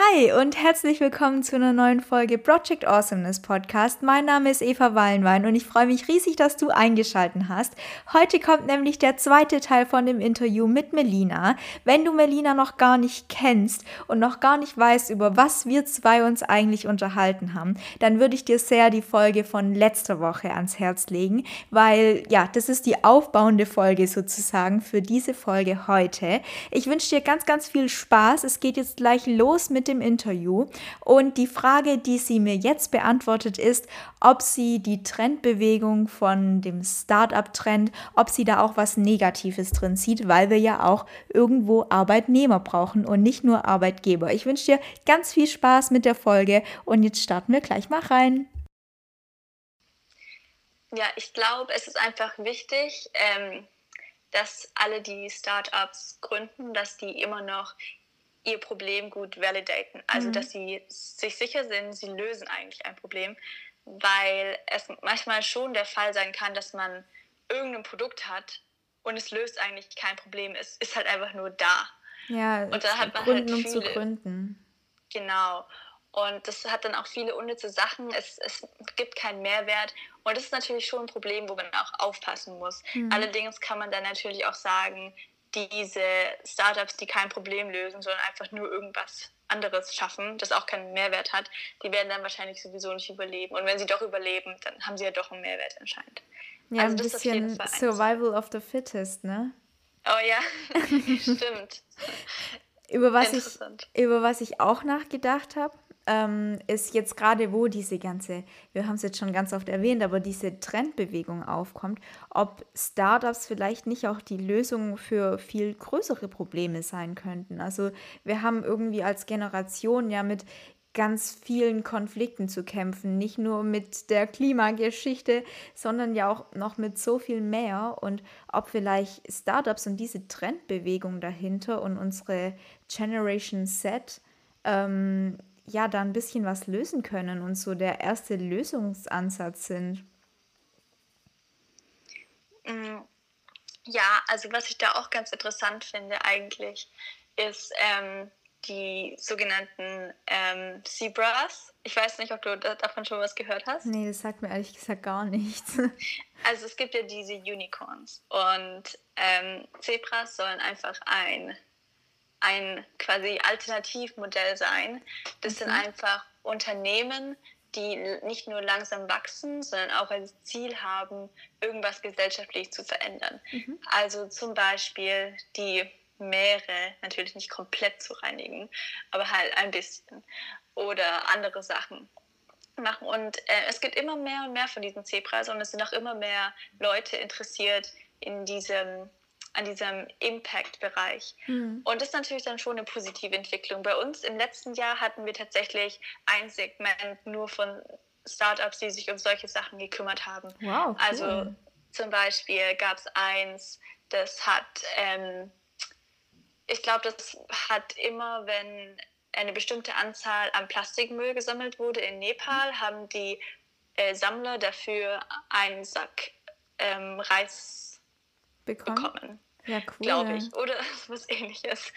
Hi und herzlich willkommen zu einer neuen Folge Project Awesomeness Podcast. Mein Name ist Eva Wallenwein und ich freue mich riesig, dass du eingeschalten hast. Heute kommt nämlich der zweite Teil von dem Interview mit Melina. Wenn du Melina noch gar nicht kennst und noch gar nicht weißt, über was wir zwei uns eigentlich unterhalten haben, dann würde ich dir sehr die Folge von letzter Woche ans Herz legen, weil ja, das ist die aufbauende Folge sozusagen für diese Folge heute. Ich wünsche dir ganz, ganz viel Spaß. Es geht jetzt gleich los mit dem Interview. Und die Frage, die sie mir jetzt beantwortet, ist, ob sie die Trendbewegung von dem Startup-Trend, ob sie da auch was Negatives drin sieht, weil wir ja auch irgendwo Arbeitnehmer brauchen und nicht nur Arbeitgeber. Ich wünsche dir ganz viel Spaß mit der Folge und jetzt starten wir gleich mal rein. Ja, ich glaube, es ist einfach wichtig, ähm, dass alle, die Startups gründen, dass die immer noch ihr Problem gut validaten. Also, mhm. dass sie sich sicher sind, sie lösen eigentlich ein Problem, weil es manchmal schon der Fall sein kann, dass man irgendein Produkt hat und es löst eigentlich kein Problem. Es ist halt einfach nur da. Ja, und da hat man Gründen, halt viele, um zu gründen. Genau. Und das hat dann auch viele unnütze Sachen. Es, es gibt keinen Mehrwert. Und das ist natürlich schon ein Problem, wo man auch aufpassen muss. Mhm. Allerdings kann man dann natürlich auch sagen, diese Startups, die kein Problem lösen, sondern einfach nur irgendwas anderes schaffen, das auch keinen Mehrwert hat, die werden dann wahrscheinlich sowieso nicht überleben. Und wenn sie doch überleben, dann haben sie ja doch einen Mehrwert anscheinend. Ja, also ein bisschen Survival of the Fittest, ne? Oh ja, stimmt. über, was ich, über was ich auch nachgedacht habe, ähm, ist jetzt gerade, wo diese ganze, wir haben es jetzt schon ganz oft erwähnt, aber diese Trendbewegung aufkommt, ob Startups vielleicht nicht auch die Lösung für viel größere Probleme sein könnten. Also wir haben irgendwie als Generation ja mit ganz vielen Konflikten zu kämpfen, nicht nur mit der Klimageschichte, sondern ja auch noch mit so viel mehr und ob vielleicht Startups und diese Trendbewegung dahinter und unsere Generation Z ähm, ja da ein bisschen was lösen können und so der erste Lösungsansatz sind. Mm, ja, also was ich da auch ganz interessant finde eigentlich, ist ähm, die sogenannten ähm, Zebras. Ich weiß nicht, ob du davon schon was gehört hast. Nee, das sagt mir ehrlich gesagt gar nichts. Also es gibt ja diese Unicorns und ähm, Zebras sollen einfach ein ein quasi Alternativmodell sein. Das okay. sind einfach Unternehmen, die nicht nur langsam wachsen, sondern auch als Ziel haben, irgendwas gesellschaftlich zu verändern. Mhm. Also zum Beispiel die Meere natürlich nicht komplett zu reinigen, aber halt ein bisschen oder andere Sachen machen. Und äh, es gibt immer mehr und mehr von diesen Zebras und es sind auch immer mehr Leute interessiert in diesem an diesem Impact-Bereich. Mhm. Und das ist natürlich dann schon eine positive Entwicklung. Bei uns im letzten Jahr hatten wir tatsächlich ein Segment nur von Startups, die sich um solche Sachen gekümmert haben. Wow, cool. Also zum Beispiel gab es eins, das hat, ähm, ich glaube, das hat immer, wenn eine bestimmte Anzahl an Plastikmüll gesammelt wurde in Nepal, haben die äh, Sammler dafür einen Sack ähm, Reis bekommen. bekommen. Ja, cool. Glaube ich. Oder was ähnliches.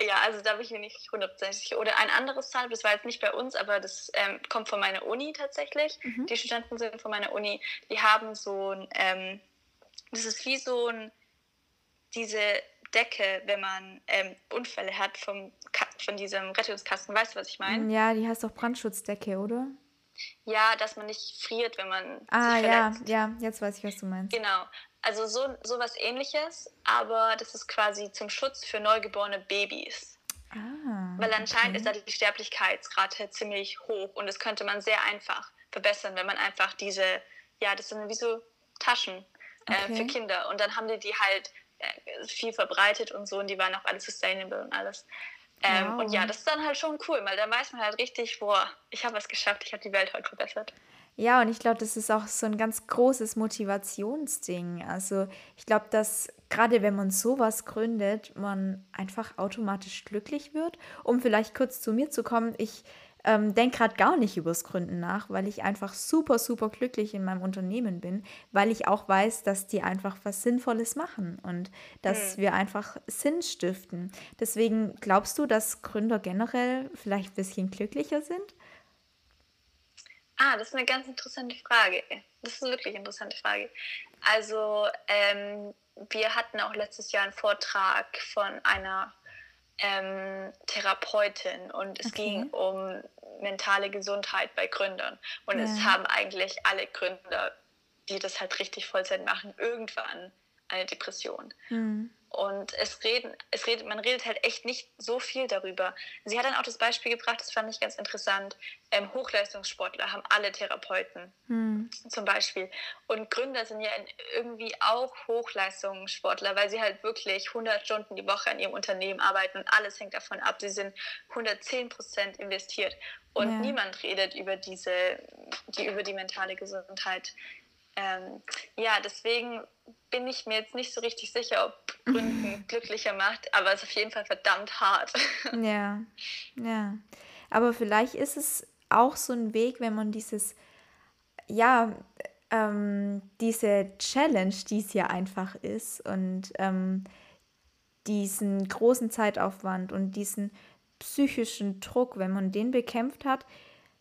Ja, also da bin ich mir nicht hundertprozentig sicher. Oder ein anderes Zahl, das war jetzt nicht bei uns, aber das ähm, kommt von meiner Uni tatsächlich. Mhm. Die Studenten sind von meiner Uni. Die haben so ein, ähm, das ist wie so ein, diese Decke, wenn man ähm, Unfälle hat vom, von diesem Rettungskasten. Weißt du, was ich meine? Ja, die heißt auch Brandschutzdecke, oder? Ja, dass man nicht friert, wenn man ah, ja, ja, jetzt weiß ich, was du meinst. Genau. Also so, so was ähnliches, aber das ist quasi zum Schutz für neugeborene Babys. Ah, Weil anscheinend okay. ist da die Sterblichkeitsrate ziemlich hoch und das könnte man sehr einfach verbessern, wenn man einfach diese, ja, das sind wie so Taschen äh, okay. für Kinder und dann haben die die halt äh, viel verbreitet und so und die waren auch alles sustainable und alles. Ähm, wow. Und ja, das ist dann halt schon cool, weil dann weiß man halt richtig, boah, ich habe was geschafft, ich habe die Welt heute verbessert. Ja, und ich glaube, das ist auch so ein ganz großes Motivationsding. Also ich glaube, dass gerade wenn man sowas gründet, man einfach automatisch glücklich wird. Um vielleicht kurz zu mir zu kommen, ich ähm, denke gerade gar nicht übers Gründen nach, weil ich einfach super, super glücklich in meinem Unternehmen bin, weil ich auch weiß, dass die einfach was Sinnvolles machen und dass mhm. wir einfach Sinn stiften. Deswegen glaubst du, dass Gründer generell vielleicht ein bisschen glücklicher sind? Ah, das ist eine ganz interessante Frage. Das ist eine wirklich interessante Frage. Also, ähm, wir hatten auch letztes Jahr einen Vortrag von einer ähm, Therapeutin und es okay. ging um mentale Gesundheit bei Gründern. Und ja. es haben eigentlich alle Gründer, die das halt richtig Vollzeit machen, irgendwann eine Depression. Mhm. Und es reden, es redet, man redet halt echt nicht so viel darüber. Sie hat dann auch das Beispiel gebracht, das fand ich ganz interessant. Ähm, Hochleistungssportler haben alle Therapeuten hm. zum Beispiel. Und Gründer sind ja irgendwie auch Hochleistungssportler, weil sie halt wirklich 100 Stunden die Woche an ihrem Unternehmen arbeiten und alles hängt davon ab. Sie sind 110 Prozent investiert. Und ja. niemand redet über diese, die, über die mentale Gesundheit ähm, ja, deswegen bin ich mir jetzt nicht so richtig sicher, ob Gründen glücklicher macht, aber es ist auf jeden Fall verdammt hart. Ja, ja. Aber vielleicht ist es auch so ein Weg, wenn man dieses, ja, ähm, diese Challenge, die es ja einfach ist und ähm, diesen großen Zeitaufwand und diesen psychischen Druck, wenn man den bekämpft hat,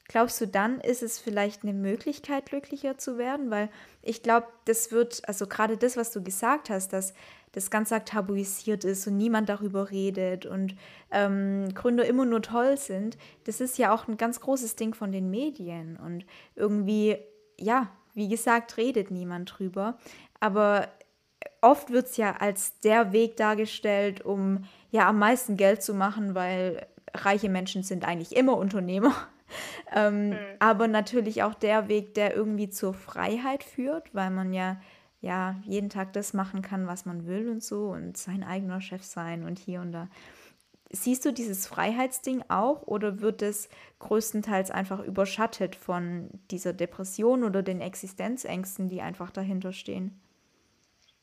Glaubst du, dann ist es vielleicht eine Möglichkeit, glücklicher zu werden? Weil ich glaube, das wird, also gerade das, was du gesagt hast, dass das ganz tabuisiert ist und niemand darüber redet und ähm, Gründer immer nur toll sind, das ist ja auch ein ganz großes Ding von den Medien. Und irgendwie, ja, wie gesagt, redet niemand drüber. Aber oft wird es ja als der Weg dargestellt, um ja am meisten Geld zu machen, weil reiche Menschen sind eigentlich immer Unternehmer ähm, mhm. Aber natürlich auch der Weg, der irgendwie zur Freiheit führt, weil man ja, ja jeden Tag das machen kann, was man will und so und sein eigener Chef sein und hier und da. Siehst du dieses Freiheitsding auch oder wird es größtenteils einfach überschattet von dieser Depression oder den Existenzängsten, die einfach dahinter stehen?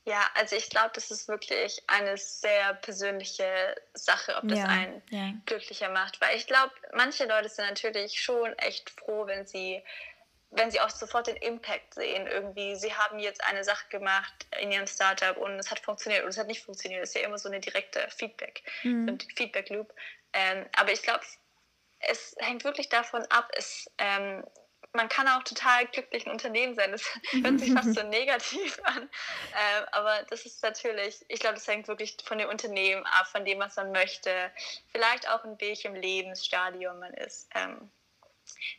Ja, also ich glaube, das ist wirklich eine sehr persönliche Sache, ob das ja, einen ja. glücklicher macht. Weil ich glaube, manche Leute sind natürlich schon echt froh, wenn sie, wenn sie auch sofort den Impact sehen. Irgendwie, sie haben jetzt eine Sache gemacht in ihrem Startup und es hat funktioniert oder es hat nicht funktioniert. Das ist ja immer so eine direkte Feedback, mhm. Feedback Loop. Ähm, aber ich glaube, es hängt wirklich davon ab, es ähm, man kann auch total glücklich ein Unternehmen sein. Das hört sich fast so negativ an. Ähm, aber das ist natürlich, ich glaube, das hängt wirklich von dem Unternehmen ab, von dem, was man möchte. Vielleicht auch in welchem Lebensstadium man ist. Ähm,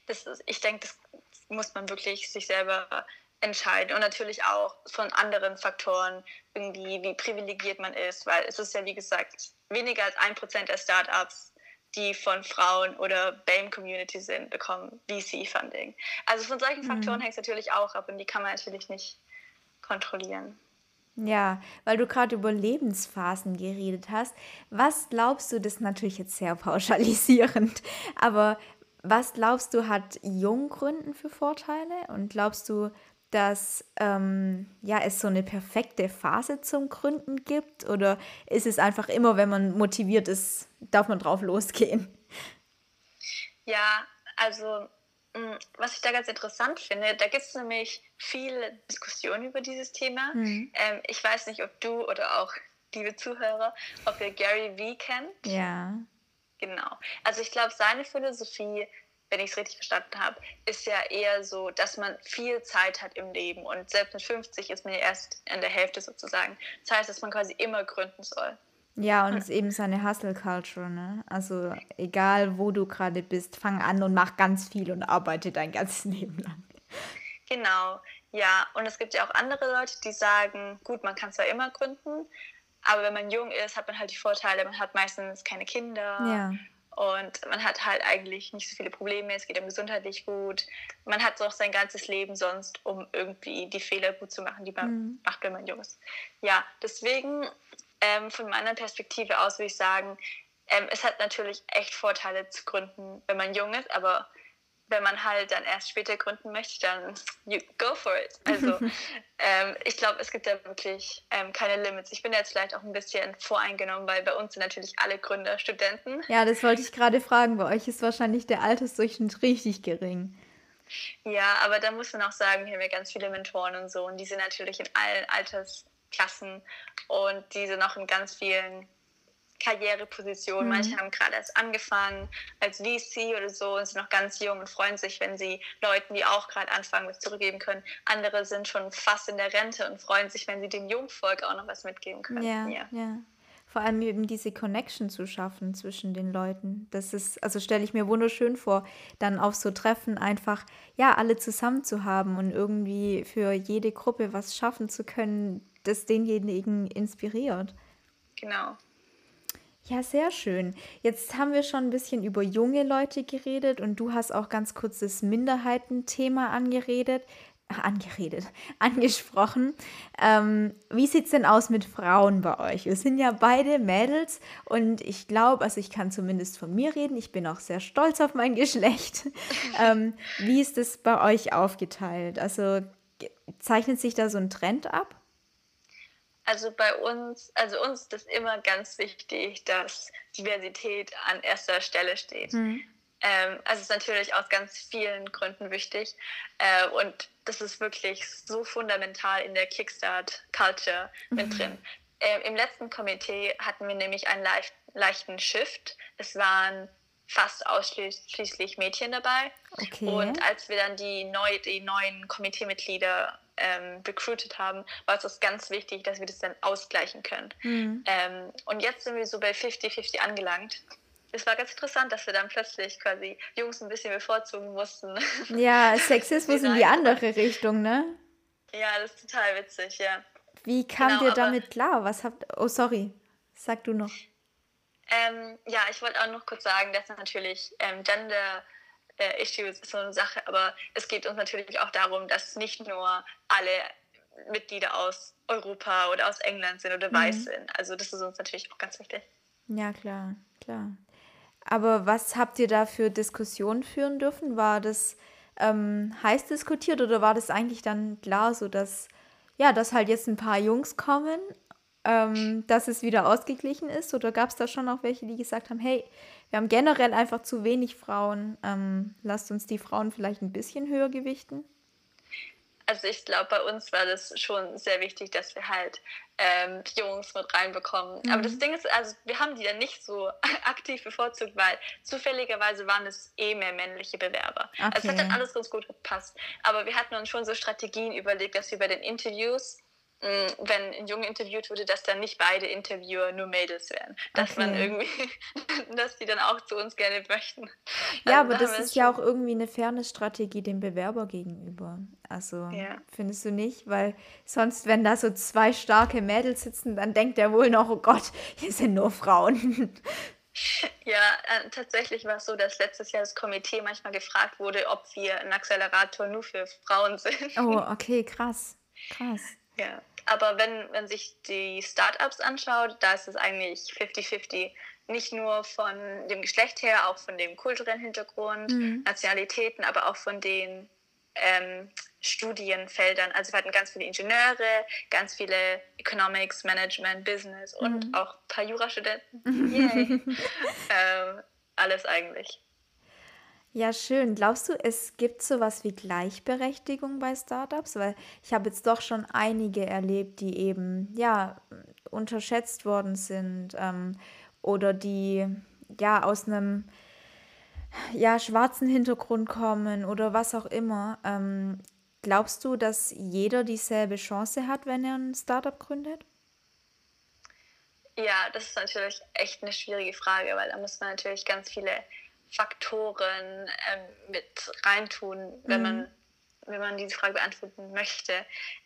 das ist ich denke, das muss man wirklich sich selber entscheiden und natürlich auch von anderen Faktoren, irgendwie, wie privilegiert man ist, weil es ist ja, wie gesagt, weniger als ein Prozent der Startups die von Frauen oder BAME-Community sind, bekommen VC-Funding. Also von solchen Faktoren mhm. hängt es natürlich auch ab und die kann man natürlich nicht kontrollieren. Ja, weil du gerade über Lebensphasen geredet hast. Was glaubst du, das ist natürlich jetzt sehr pauschalisierend, aber was glaubst du, hat Junggründen für Vorteile? Und glaubst du, dass ähm, ja, es so eine perfekte Phase zum Gründen gibt? Oder ist es einfach immer, wenn man motiviert ist, darf man drauf losgehen? Ja, also mm, was ich da ganz interessant finde, da gibt es nämlich viele Diskussionen über dieses Thema. Mhm. Ähm, ich weiß nicht, ob du oder auch liebe Zuhörer, ob ihr Gary Vee kennt. Ja. Genau. Also ich glaube, seine Philosophie wenn ich es richtig verstanden habe, ist ja eher so, dass man viel Zeit hat im Leben und selbst mit 50 ist man ja erst in der Hälfte sozusagen. Das heißt, dass man quasi immer gründen soll. Ja, und es ist eben seine Hustle-Culture, ne? Also egal, wo du gerade bist, fang an und mach ganz viel und arbeite dein ganzes Leben lang. Genau, ja. Und es gibt ja auch andere Leute, die sagen, gut, man kann zwar immer gründen, aber wenn man jung ist, hat man halt die Vorteile, man hat meistens keine Kinder. Ja. Und man hat halt eigentlich nicht so viele Probleme, es geht ihm gesundheitlich gut. Man hat auch sein ganzes Leben sonst, um irgendwie die Fehler gut zu machen, die man mhm. macht, wenn man jung ist. Ja, deswegen ähm, von meiner Perspektive aus würde ich sagen, ähm, es hat natürlich echt Vorteile zu gründen, wenn man jung ist, aber wenn man halt dann erst später gründen möchte, dann you go for it. Also ähm, ich glaube, es gibt da wirklich ähm, keine Limits. Ich bin jetzt vielleicht auch ein bisschen voreingenommen, weil bei uns sind natürlich alle Gründer Studenten. Ja, das wollte ich gerade fragen. Bei euch ist wahrscheinlich der Altersdurchschnitt richtig gering. Ja, aber da muss man auch sagen, hier haben wir ganz viele Mentoren und so und die sind natürlich in allen Altersklassen und die sind auch in ganz vielen Karrierepositionen. Mhm. Manche haben gerade erst angefangen als VC oder so und sind noch ganz jung und freuen sich, wenn sie Leuten, die auch gerade anfangen, was zurückgeben können. Andere sind schon fast in der Rente und freuen sich, wenn sie dem Jungvolk auch noch was mitgeben können. Ja, ja. ja. Vor allem eben diese Connection zu schaffen zwischen den Leuten. Das ist, also stelle ich mir wunderschön vor, dann auf so Treffen einfach, ja, alle zusammen zu haben und irgendwie für jede Gruppe was schaffen zu können, das denjenigen inspiriert. Genau. Ja, sehr schön. Jetzt haben wir schon ein bisschen über junge Leute geredet und du hast auch ganz kurz das Minderheitenthema angeredet, äh, angeredet, angesprochen. Ähm, wie sieht es denn aus mit Frauen bei euch? Wir sind ja beide Mädels und ich glaube, also ich kann zumindest von mir reden, ich bin auch sehr stolz auf mein Geschlecht. ähm, wie ist es bei euch aufgeteilt? Also zeichnet sich da so ein Trend ab? Also bei uns, also uns ist immer ganz wichtig, dass Diversität an erster Stelle steht. Mhm. Ähm, also es ist natürlich aus ganz vielen Gründen wichtig. Äh, und das ist wirklich so fundamental in der Kickstart-Culture mhm. mit drin. Äh, Im letzten Komitee hatten wir nämlich einen leicht, leichten Shift. Es waren fast ausschließlich Mädchen dabei. Okay. Und als wir dann die, neu, die neuen Komiteemitglieder ähm, recruited haben, war es ganz wichtig, dass wir das dann ausgleichen können. Mhm. Ähm, und jetzt sind wir so bei 50-50 angelangt. Es war ganz interessant, dass wir dann plötzlich quasi Jungs ein bisschen bevorzugen mussten. Ja, Sexismus in die andere Richtung, ne? Ja, das ist total witzig, ja. Wie kam genau, ihr damit klar? Was habt. Oh, sorry. Sag du noch. Ähm, ja, ich wollte auch noch kurz sagen, dass natürlich ähm, Gender äh, Issues ist so eine Sache, aber es geht uns natürlich auch darum, dass nicht nur alle Mitglieder aus Europa oder aus England sind oder mhm. weiß sind. Also das ist uns natürlich auch ganz wichtig. Ja, klar, klar. Aber was habt ihr da für Diskussionen führen dürfen? War das ähm, heiß diskutiert oder war das eigentlich dann klar, so dass ja, dass halt jetzt ein paar Jungs kommen, ähm, dass es wieder ausgeglichen ist? Oder gab es da schon auch welche, die gesagt haben, hey, wir haben generell einfach zu wenig Frauen. Ähm, lasst uns die Frauen vielleicht ein bisschen höher gewichten. Also ich glaube, bei uns war das schon sehr wichtig, dass wir halt ähm, Jungs mit reinbekommen. Mhm. Aber das Ding ist, also wir haben die dann nicht so aktiv bevorzugt, weil zufälligerweise waren es eh mehr männliche Bewerber. Okay. Also es hat dann alles ganz gut gepasst. Aber wir hatten uns schon so Strategien überlegt, dass wir bei den Interviews wenn ein Junge interviewt wurde, dass dann nicht beide Interviewer nur Mädels wären. Dass okay. man irgendwie, dass die dann auch zu uns gerne möchten. Ja, also, aber das ist ja auch irgendwie eine Fairness-Strategie dem Bewerber gegenüber. Also ja. findest du nicht? Weil sonst, wenn da so zwei starke Mädels sitzen, dann denkt er wohl noch, oh Gott, hier sind nur Frauen. Ja, äh, tatsächlich war es so, dass letztes Jahr das Komitee manchmal gefragt wurde, ob wir ein Accelerator nur für Frauen sind. Oh, okay, krass. Krass. Ja, aber wenn man sich die Startups anschaut, da ist es eigentlich 50-50. Nicht nur von dem Geschlecht her, auch von dem kulturellen Hintergrund, mhm. Nationalitäten, aber auch von den ähm, Studienfeldern. Also wir hatten ganz viele Ingenieure, ganz viele Economics, Management, Business und mhm. auch ein paar Jurastudenten. Yay. ähm, alles eigentlich. Ja, schön. Glaubst du, es gibt sowas wie Gleichberechtigung bei Startups? Weil ich habe jetzt doch schon einige erlebt, die eben, ja, unterschätzt worden sind ähm, oder die, ja, aus einem, ja, schwarzen Hintergrund kommen oder was auch immer. Ähm, glaubst du, dass jeder dieselbe Chance hat, wenn er ein Startup gründet? Ja, das ist natürlich echt eine schwierige Frage, weil da muss man natürlich ganz viele Faktoren ähm, mit reintun, wenn mhm. man wenn man diese Frage beantworten möchte.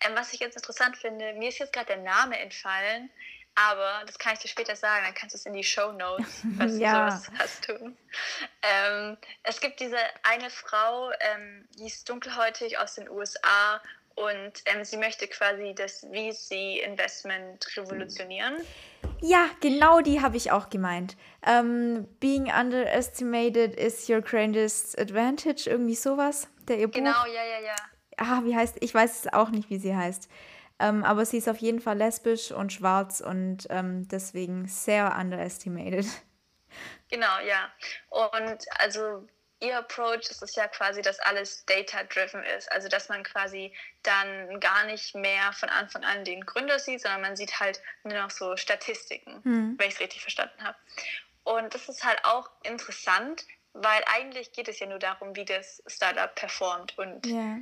Ähm, was ich jetzt interessant finde, mir ist jetzt gerade der Name entfallen, aber das kann ich dir später sagen, dann kannst du es in die Show Notes, falls ja. du sowas hast, tun. Ähm, es gibt diese eine Frau, ähm, die ist dunkelhäutig aus den USA und ähm, sie möchte quasi das VC-Investment revolutionieren. Ja, genau die habe ich auch gemeint. Ähm, Being underestimated is your greatest advantage, irgendwie sowas. Der ihr Genau, Buch. ja, ja, ja. Ah, wie heißt, ich weiß es auch nicht, wie sie heißt. Ähm, aber sie ist auf jeden Fall lesbisch und schwarz und ähm, deswegen sehr underestimated. Genau, ja. Und also ihr Approach ist es ja quasi, dass alles data-driven ist. Also dass man quasi dann gar nicht mehr von Anfang an den Gründer sieht, sondern man sieht halt nur noch so Statistiken, hm. wenn ich es richtig verstanden habe. Und das ist halt auch interessant, weil eigentlich geht es ja nur darum, wie das Startup performt. Und yeah.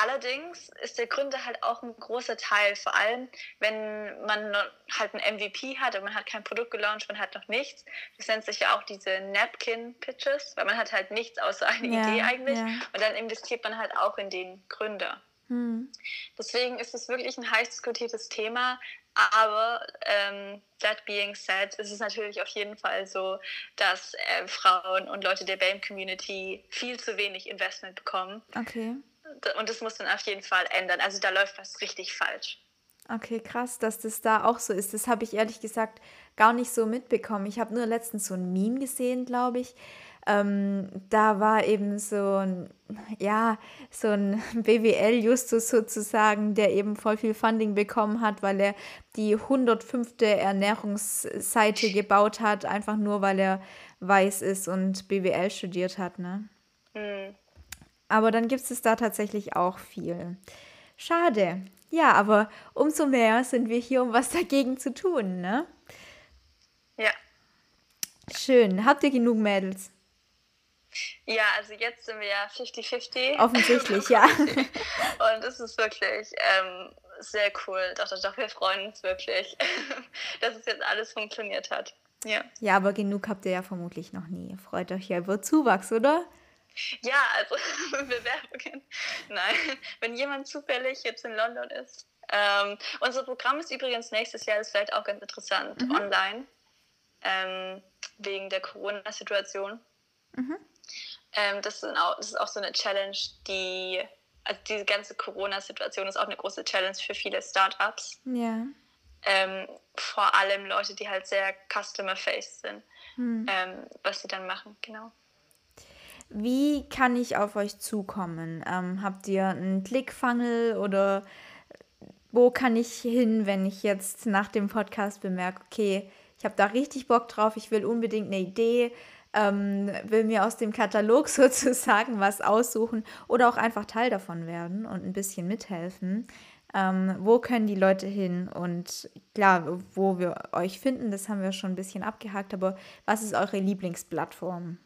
Allerdings ist der Gründer halt auch ein großer Teil, vor allem wenn man halt ein MVP hat und man hat kein Produkt gelauncht, man hat noch nichts. Das nennt sich ja auch diese Napkin-Pitches, weil man hat halt nichts außer eine ja, Idee eigentlich. Ja. Und dann investiert man halt auch in den Gründer. Hm. Deswegen ist es wirklich ein heiß diskutiertes Thema. Aber ähm, that being said, ist es natürlich auf jeden Fall so, dass äh, Frauen und Leute der BAME-Community viel zu wenig Investment bekommen. Okay und das muss dann auf jeden Fall ändern. Also da läuft was richtig falsch. Okay, krass, dass das da auch so ist. Das habe ich ehrlich gesagt gar nicht so mitbekommen. Ich habe nur letztens so ein Meme gesehen, glaube ich. Ähm, da war eben so ein, ja, so ein BWL-Justus sozusagen, der eben voll viel Funding bekommen hat, weil er die 105. Ernährungsseite gebaut hat, einfach nur weil er weiß ist und BWL studiert hat, ne? Mhm. Aber dann gibt es da tatsächlich auch viel. Schade. Ja, aber umso mehr sind wir hier, um was dagegen zu tun, ne? Ja. Schön. Habt ihr genug Mädels? Ja, also jetzt sind wir ja 50-50. Offensichtlich, ja. Und es ist wirklich ähm, sehr cool. Doch, doch, doch, wir freuen uns wirklich, dass es jetzt alles funktioniert hat. Ja. Ja, aber genug habt ihr ja vermutlich noch nie. Freut euch ja über Zuwachs, oder? Ja, also Bewerbungen. Nein, wenn jemand zufällig jetzt in London ist. Ähm, unser Programm ist übrigens nächstes Jahr, ist vielleicht auch ganz interessant, mhm. online, ähm, wegen der Corona-Situation. Mhm. Ähm, das, das, ist auch so eine Challenge, die, also diese ganze Corona-Situation ist auch eine große Challenge für viele Startups. Ja. Ähm, vor allem Leute, die halt sehr customer-faced sind, mhm. was sie dann machen, genau. Wie kann ich auf euch zukommen? Ähm, habt ihr einen Klickfunnel oder wo kann ich hin, wenn ich jetzt nach dem Podcast bemerke, okay, ich habe da richtig Bock drauf, ich will unbedingt eine Idee, ähm, will mir aus dem Katalog sozusagen was aussuchen oder auch einfach Teil davon werden und ein bisschen mithelfen. Ähm, wo können die Leute hin? Und klar, wo wir euch finden, das haben wir schon ein bisschen abgehakt, aber was ist eure Lieblingsplattform?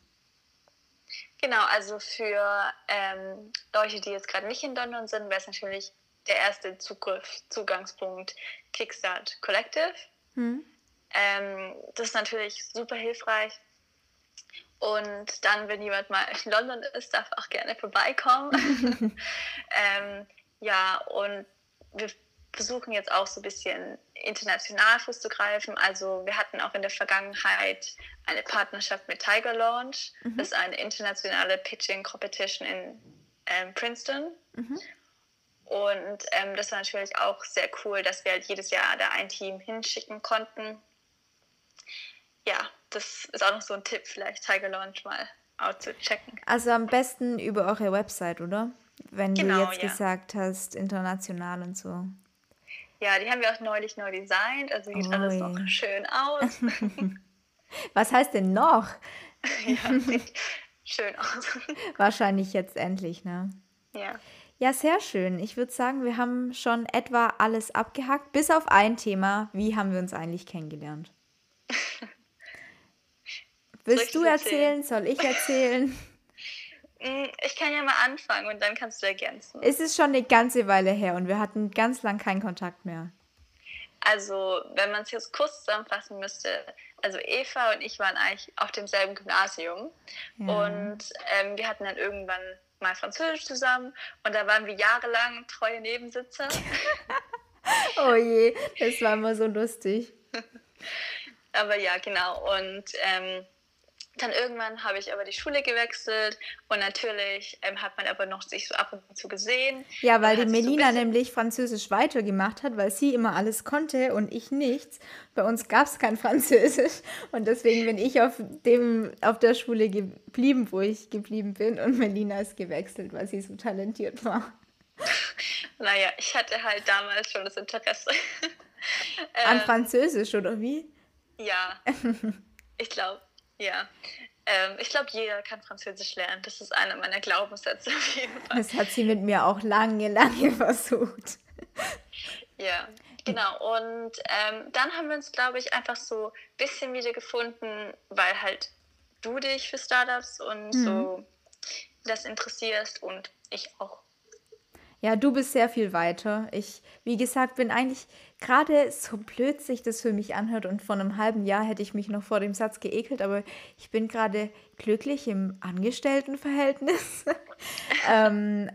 Genau, also für ähm, Leute, die jetzt gerade nicht in London sind, wäre es natürlich der erste Zugriff, Zugangspunkt Kickstart Collective. Hm. Ähm, das ist natürlich super hilfreich. Und dann, wenn jemand mal in London ist, darf auch gerne vorbeikommen. ähm, ja, und wir versuchen jetzt auch so ein bisschen international Fuß zu greifen. Also wir hatten auch in der Vergangenheit eine Partnerschaft mit Tiger Launch. Mhm. Das ist eine internationale Pitching Competition in ähm, Princeton. Mhm. Und ähm, das war natürlich auch sehr cool, dass wir halt jedes Jahr da ein Team hinschicken konnten. Ja, das ist auch noch so ein Tipp, vielleicht Tiger Launch mal auszuchecken. Also am besten über eure Website, oder? Wenn genau, du jetzt ja. gesagt hast, international und so. Ja, die haben wir auch neulich neu designt, also sieht oh, alles noch schön aus. Was heißt denn noch? ja, sieht schön aus. Wahrscheinlich jetzt endlich, ne? Ja. Ja, sehr schön. Ich würde sagen, wir haben schon etwa alles abgehackt, bis auf ein Thema. Wie haben wir uns eigentlich kennengelernt? Willst du erzählen? erzählen? Soll ich erzählen? Mm, ich kann ja mal anfangen und dann kannst du ergänzen. Es ist schon eine ganze Weile her und wir hatten ganz lang keinen Kontakt mehr. Also, wenn man es jetzt kurz zusammenfassen müsste, also Eva und ich waren eigentlich auf demselben Gymnasium ja. und ähm, wir hatten dann irgendwann mal Französisch zusammen und da waren wir jahrelang treue Nebensitzer. oh je, das war immer so lustig. Aber ja, genau. Und ähm, dann irgendwann habe ich aber die Schule gewechselt und natürlich ähm, hat man aber noch sich so ab und zu gesehen. Ja, weil die Melina so nämlich Französisch weitergemacht hat, weil sie immer alles konnte und ich nichts. Bei uns gab es kein Französisch und deswegen bin ich auf, dem, auf der Schule geblieben, wo ich geblieben bin und Melina ist gewechselt, weil sie so talentiert war. Naja, ich hatte halt damals schon das Interesse. An ähm, Französisch oder wie? Ja, ich glaube. Ja. Ähm, ich glaube, jeder kann Französisch lernen. Das ist einer meiner Glaubenssätze auf jeden Fall. Das hat sie mit mir auch lange, lange versucht. Ja, genau. Und ähm, dann haben wir uns, glaube ich, einfach so ein bisschen wieder gefunden, weil halt du dich für Startups und mhm. so das interessierst und ich auch. Ja, du bist sehr viel weiter. Ich, wie gesagt, bin eigentlich gerade so blöd sich das für mich anhört und vor einem halben Jahr hätte ich mich noch vor dem Satz geekelt, aber ich bin gerade glücklich im Angestelltenverhältnis. ähm,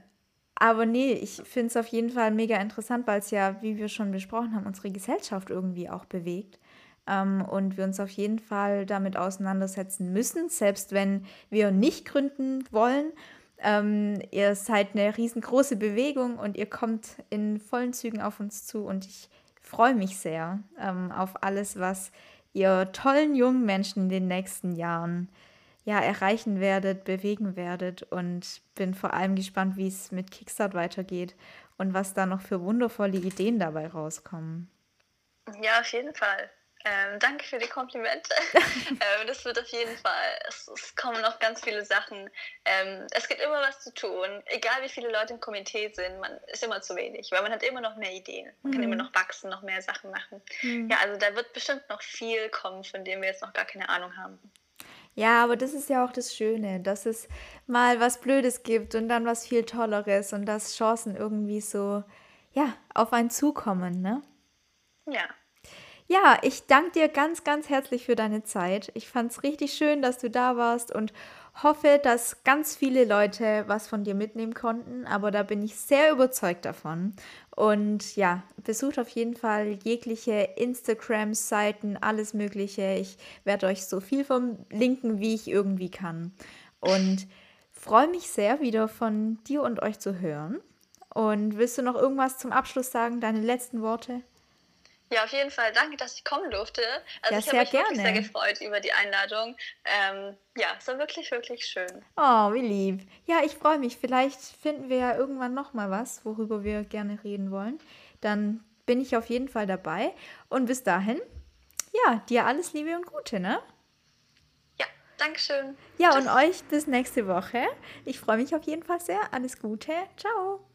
aber nee, ich finde es auf jeden Fall mega interessant, weil es ja, wie wir schon besprochen haben, unsere Gesellschaft irgendwie auch bewegt. Ähm, und wir uns auf jeden Fall damit auseinandersetzen müssen, selbst wenn wir nicht gründen wollen ähm, ihr seid eine riesengroße Bewegung und ihr kommt in vollen Zügen auf uns zu und ich freue mich sehr ähm, auf alles, was ihr tollen jungen Menschen in den nächsten Jahren ja, erreichen werdet, bewegen werdet und bin vor allem gespannt, wie es mit Kickstart weitergeht und was da noch für wundervolle Ideen dabei rauskommen. Ja, auf jeden Fall. Ähm, danke für die Komplimente. ähm, das wird auf jeden Fall, es, es kommen noch ganz viele Sachen. Ähm, es gibt immer was zu tun, egal wie viele Leute im Komitee sind, man ist immer zu wenig, weil man hat immer noch mehr Ideen. Man mhm. kann immer noch wachsen, noch mehr Sachen machen. Mhm. Ja, also da wird bestimmt noch viel kommen, von dem wir jetzt noch gar keine Ahnung haben. Ja, aber das ist ja auch das Schöne, dass es mal was Blödes gibt und dann was viel Tolleres und dass Chancen irgendwie so, ja, auf einen zukommen, ne? Ja. Ja, ich danke dir ganz, ganz herzlich für deine Zeit. Ich fand es richtig schön, dass du da warst und hoffe, dass ganz viele Leute was von dir mitnehmen konnten. Aber da bin ich sehr überzeugt davon. Und ja, besucht auf jeden Fall jegliche Instagram-Seiten, alles Mögliche. Ich werde euch so viel vom linken, wie ich irgendwie kann. Und freue mich sehr, wieder von dir und euch zu hören. Und willst du noch irgendwas zum Abschluss sagen, deine letzten Worte? Ja, auf jeden Fall. Danke, dass ich kommen durfte. Also ja, ich habe mich gerne. wirklich sehr gefreut über die Einladung. Ähm, ja, es war wirklich, wirklich schön. Oh, wie lieb. Ja, ich freue mich. Vielleicht finden wir ja irgendwann noch mal was, worüber wir gerne reden wollen. Dann bin ich auf jeden Fall dabei. Und bis dahin, ja, dir alles Liebe und Gute, ne? Ja, Dankeschön. Ja, Tschüss. und euch bis nächste Woche. Ich freue mich auf jeden Fall sehr. Alles Gute. Ciao.